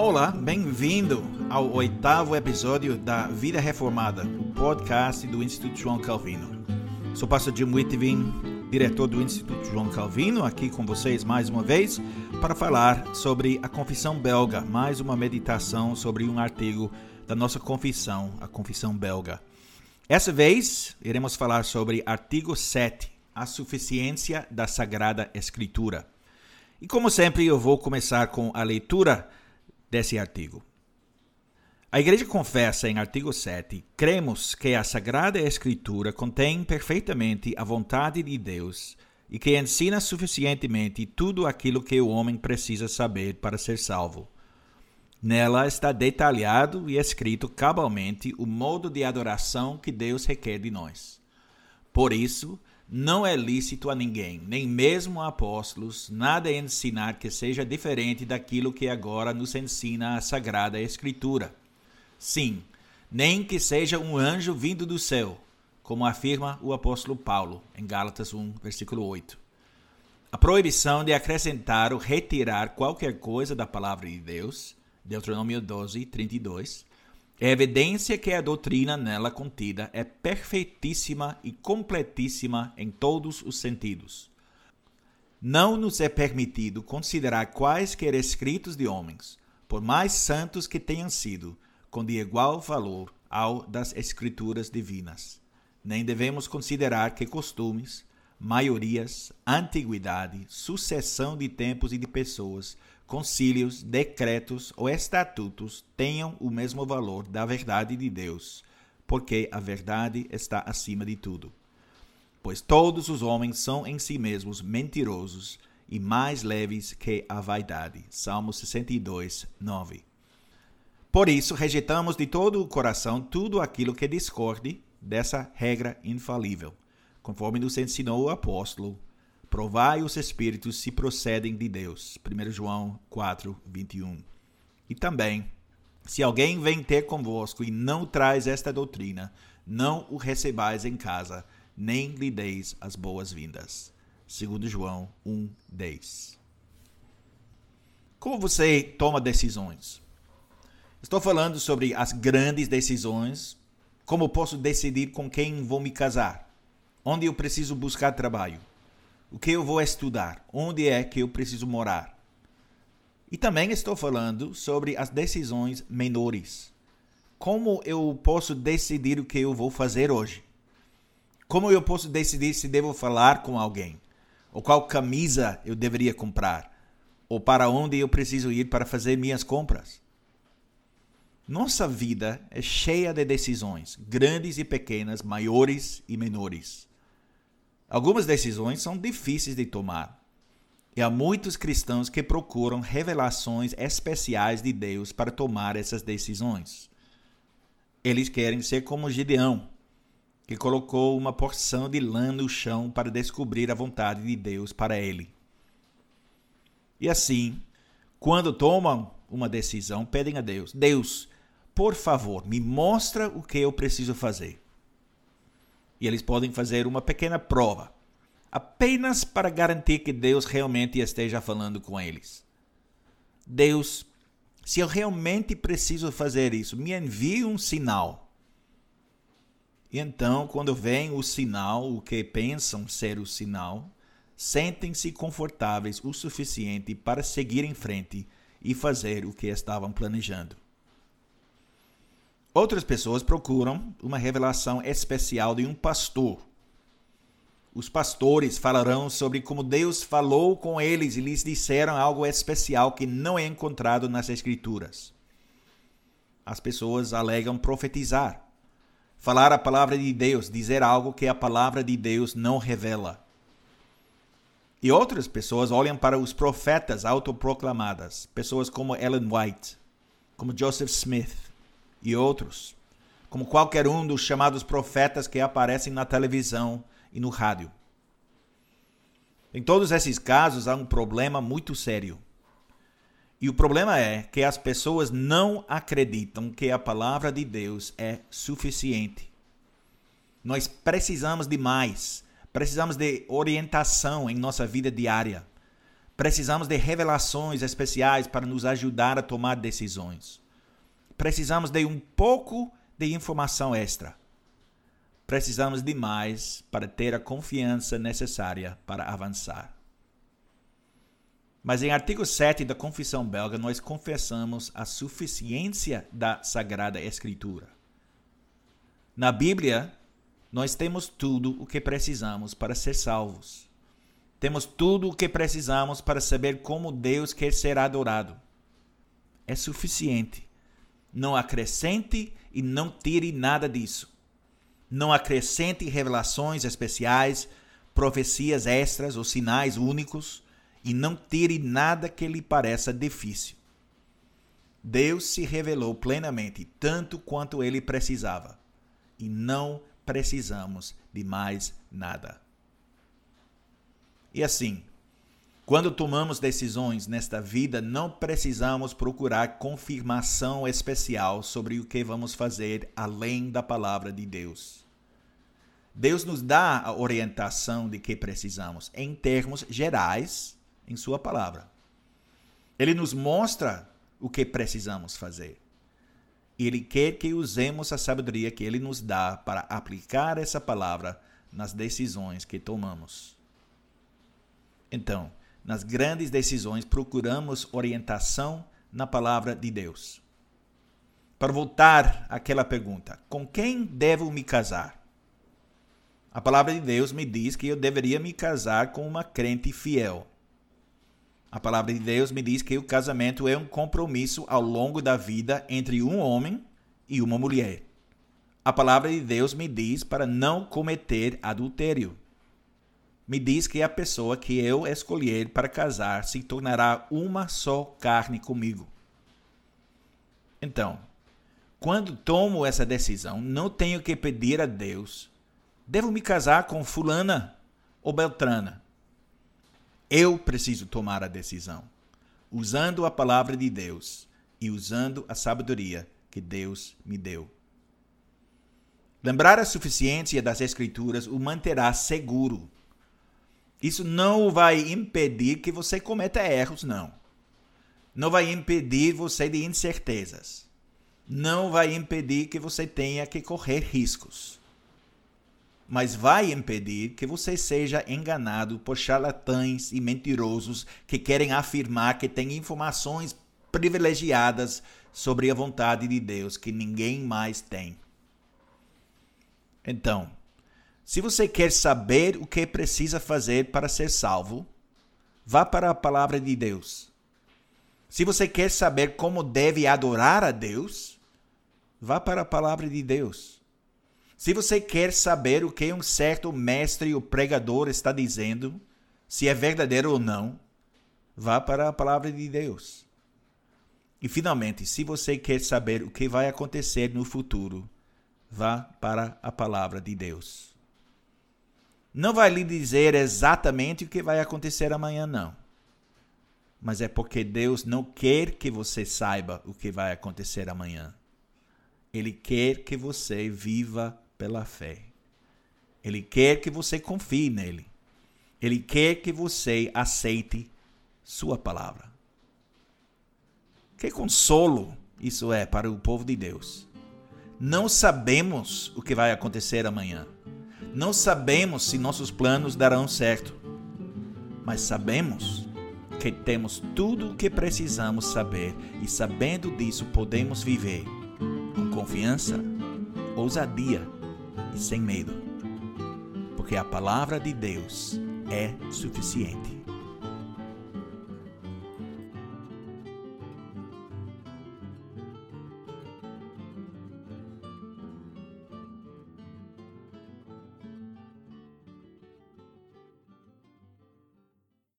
Olá, bem-vindo ao oitavo episódio da Vida Reformada, o podcast do Instituto João Calvino. Sou pastor Jim Whitvin, diretor do Instituto João Calvino, aqui com vocês mais uma vez para falar sobre a Confissão Belga, mais uma meditação sobre um artigo da nossa confissão, a Confissão Belga. Essa vez iremos falar sobre artigo 7, a suficiência da Sagrada Escritura. E como sempre, eu vou começar com a leitura desse artigo. A Igreja confessa em artigo 7: cremos que a Sagrada Escritura contém perfeitamente a vontade de Deus e que ensina suficientemente tudo aquilo que o homem precisa saber para ser salvo. Nela está detalhado e escrito cabalmente o modo de adoração que Deus requer de nós. Por isso, não é lícito a ninguém, nem mesmo a apóstolos, nada ensinar que seja diferente daquilo que agora nos ensina a Sagrada Escritura. Sim, nem que seja um anjo vindo do céu, como afirma o apóstolo Paulo em Gálatas 1, versículo 8. A proibição de acrescentar ou retirar qualquer coisa da palavra de Deus, Deuteronômio 12, 32, é evidência que a doutrina nela contida é perfeitíssima e completíssima em todos os sentidos. Não nos é permitido considerar quaisquer escritos de homens, por mais santos que tenham sido, com de igual valor ao das escrituras divinas. Nem devemos considerar que costumes, maiorias, antiguidade, sucessão de tempos e de pessoas concílios, decretos ou estatutos tenham o mesmo valor da verdade de Deus, porque a verdade está acima de tudo. Pois todos os homens são em si mesmos mentirosos e mais leves que a vaidade. Salmo 62, 9. Por isso, rejeitamos de todo o coração tudo aquilo que discorde dessa regra infalível, conforme nos ensinou o apóstolo Provai os espíritos se procedem de Deus. 1 João 4, 21. E também, se alguém vem ter convosco e não traz esta doutrina, não o recebais em casa, nem lhe deis as boas-vindas. 2 João 1, 10. Como você toma decisões? Estou falando sobre as grandes decisões, como posso decidir com quem vou me casar, onde eu preciso buscar trabalho, o que eu vou estudar, onde é que eu preciso morar. E também estou falando sobre as decisões menores. Como eu posso decidir o que eu vou fazer hoje? Como eu posso decidir se devo falar com alguém? Ou qual camisa eu deveria comprar? Ou para onde eu preciso ir para fazer minhas compras? Nossa vida é cheia de decisões, grandes e pequenas, maiores e menores. Algumas decisões são difíceis de tomar. E há muitos cristãos que procuram revelações especiais de Deus para tomar essas decisões. Eles querem ser como Gideão, que colocou uma porção de lã no chão para descobrir a vontade de Deus para ele. E assim, quando tomam uma decisão, pedem a Deus: Deus, por favor, me mostra o que eu preciso fazer. E eles podem fazer uma pequena prova, apenas para garantir que Deus realmente esteja falando com eles. Deus, se eu realmente preciso fazer isso, me envie um sinal. E então, quando vem o sinal, o que pensam ser o sinal, sentem-se confortáveis o suficiente para seguir em frente e fazer o que estavam planejando. Outras pessoas procuram uma revelação especial de um pastor. Os pastores falarão sobre como Deus falou com eles e lhes disseram algo especial que não é encontrado nas Escrituras. As pessoas alegam profetizar, falar a palavra de Deus, dizer algo que a palavra de Deus não revela. E outras pessoas olham para os profetas autoproclamadas, pessoas como Ellen White, como Joseph Smith, e outros, como qualquer um dos chamados profetas que aparecem na televisão e no rádio. Em todos esses casos há um problema muito sério. E o problema é que as pessoas não acreditam que a palavra de Deus é suficiente. Nós precisamos de mais. Precisamos de orientação em nossa vida diária. Precisamos de revelações especiais para nos ajudar a tomar decisões. Precisamos de um pouco de informação extra. Precisamos de mais para ter a confiança necessária para avançar. Mas em artigo 7 da Confissão Belga, nós confessamos a suficiência da Sagrada Escritura. Na Bíblia, nós temos tudo o que precisamos para ser salvos. Temos tudo o que precisamos para saber como Deus quer ser adorado. É suficiente. Não acrescente e não tire nada disso. Não acrescente revelações especiais, profecias extras ou sinais únicos e não tire nada que lhe pareça difícil. Deus se revelou plenamente tanto quanto ele precisava e não precisamos de mais nada. E assim, quando tomamos decisões nesta vida, não precisamos procurar confirmação especial sobre o que vamos fazer além da palavra de Deus. Deus nos dá a orientação de que precisamos em termos gerais em Sua palavra. Ele nos mostra o que precisamos fazer. E Ele quer que usemos a sabedoria que Ele nos dá para aplicar essa palavra nas decisões que tomamos. Então, nas grandes decisões, procuramos orientação na palavra de Deus. Para voltar àquela pergunta: com quem devo me casar? A palavra de Deus me diz que eu deveria me casar com uma crente fiel. A palavra de Deus me diz que o casamento é um compromisso ao longo da vida entre um homem e uma mulher. A palavra de Deus me diz para não cometer adultério me diz que a pessoa que eu escolher para casar se tornará uma só carne comigo. Então, quando tomo essa decisão, não tenho que pedir a Deus: devo me casar com Fulana ou Beltrana? Eu preciso tomar a decisão, usando a palavra de Deus e usando a sabedoria que Deus me deu. Lembrar a suficiência das Escrituras o manterá seguro isso não vai impedir que você cometa erros, não. Não vai impedir você de incertezas. Não vai impedir que você tenha que correr riscos. Mas vai impedir que você seja enganado por charlatães e mentirosos que querem afirmar que têm informações privilegiadas sobre a vontade de Deus que ninguém mais tem. Então, se você quer saber o que precisa fazer para ser salvo, vá para a palavra de Deus. Se você quer saber como deve adorar a Deus, vá para a palavra de Deus. Se você quer saber o que um certo mestre ou pregador está dizendo, se é verdadeiro ou não, vá para a palavra de Deus. E finalmente, se você quer saber o que vai acontecer no futuro, vá para a palavra de Deus não vai lhe dizer exatamente o que vai acontecer amanhã, não. Mas é porque Deus não quer que você saiba o que vai acontecer amanhã. Ele quer que você viva pela fé. Ele quer que você confie nele. Ele quer que você aceite sua palavra. Que consolo isso é para o povo de Deus. Não sabemos o que vai acontecer amanhã. Não sabemos se nossos planos darão certo, mas sabemos que temos tudo o que precisamos saber e, sabendo disso, podemos viver com confiança, ousadia e sem medo, porque a palavra de Deus é suficiente.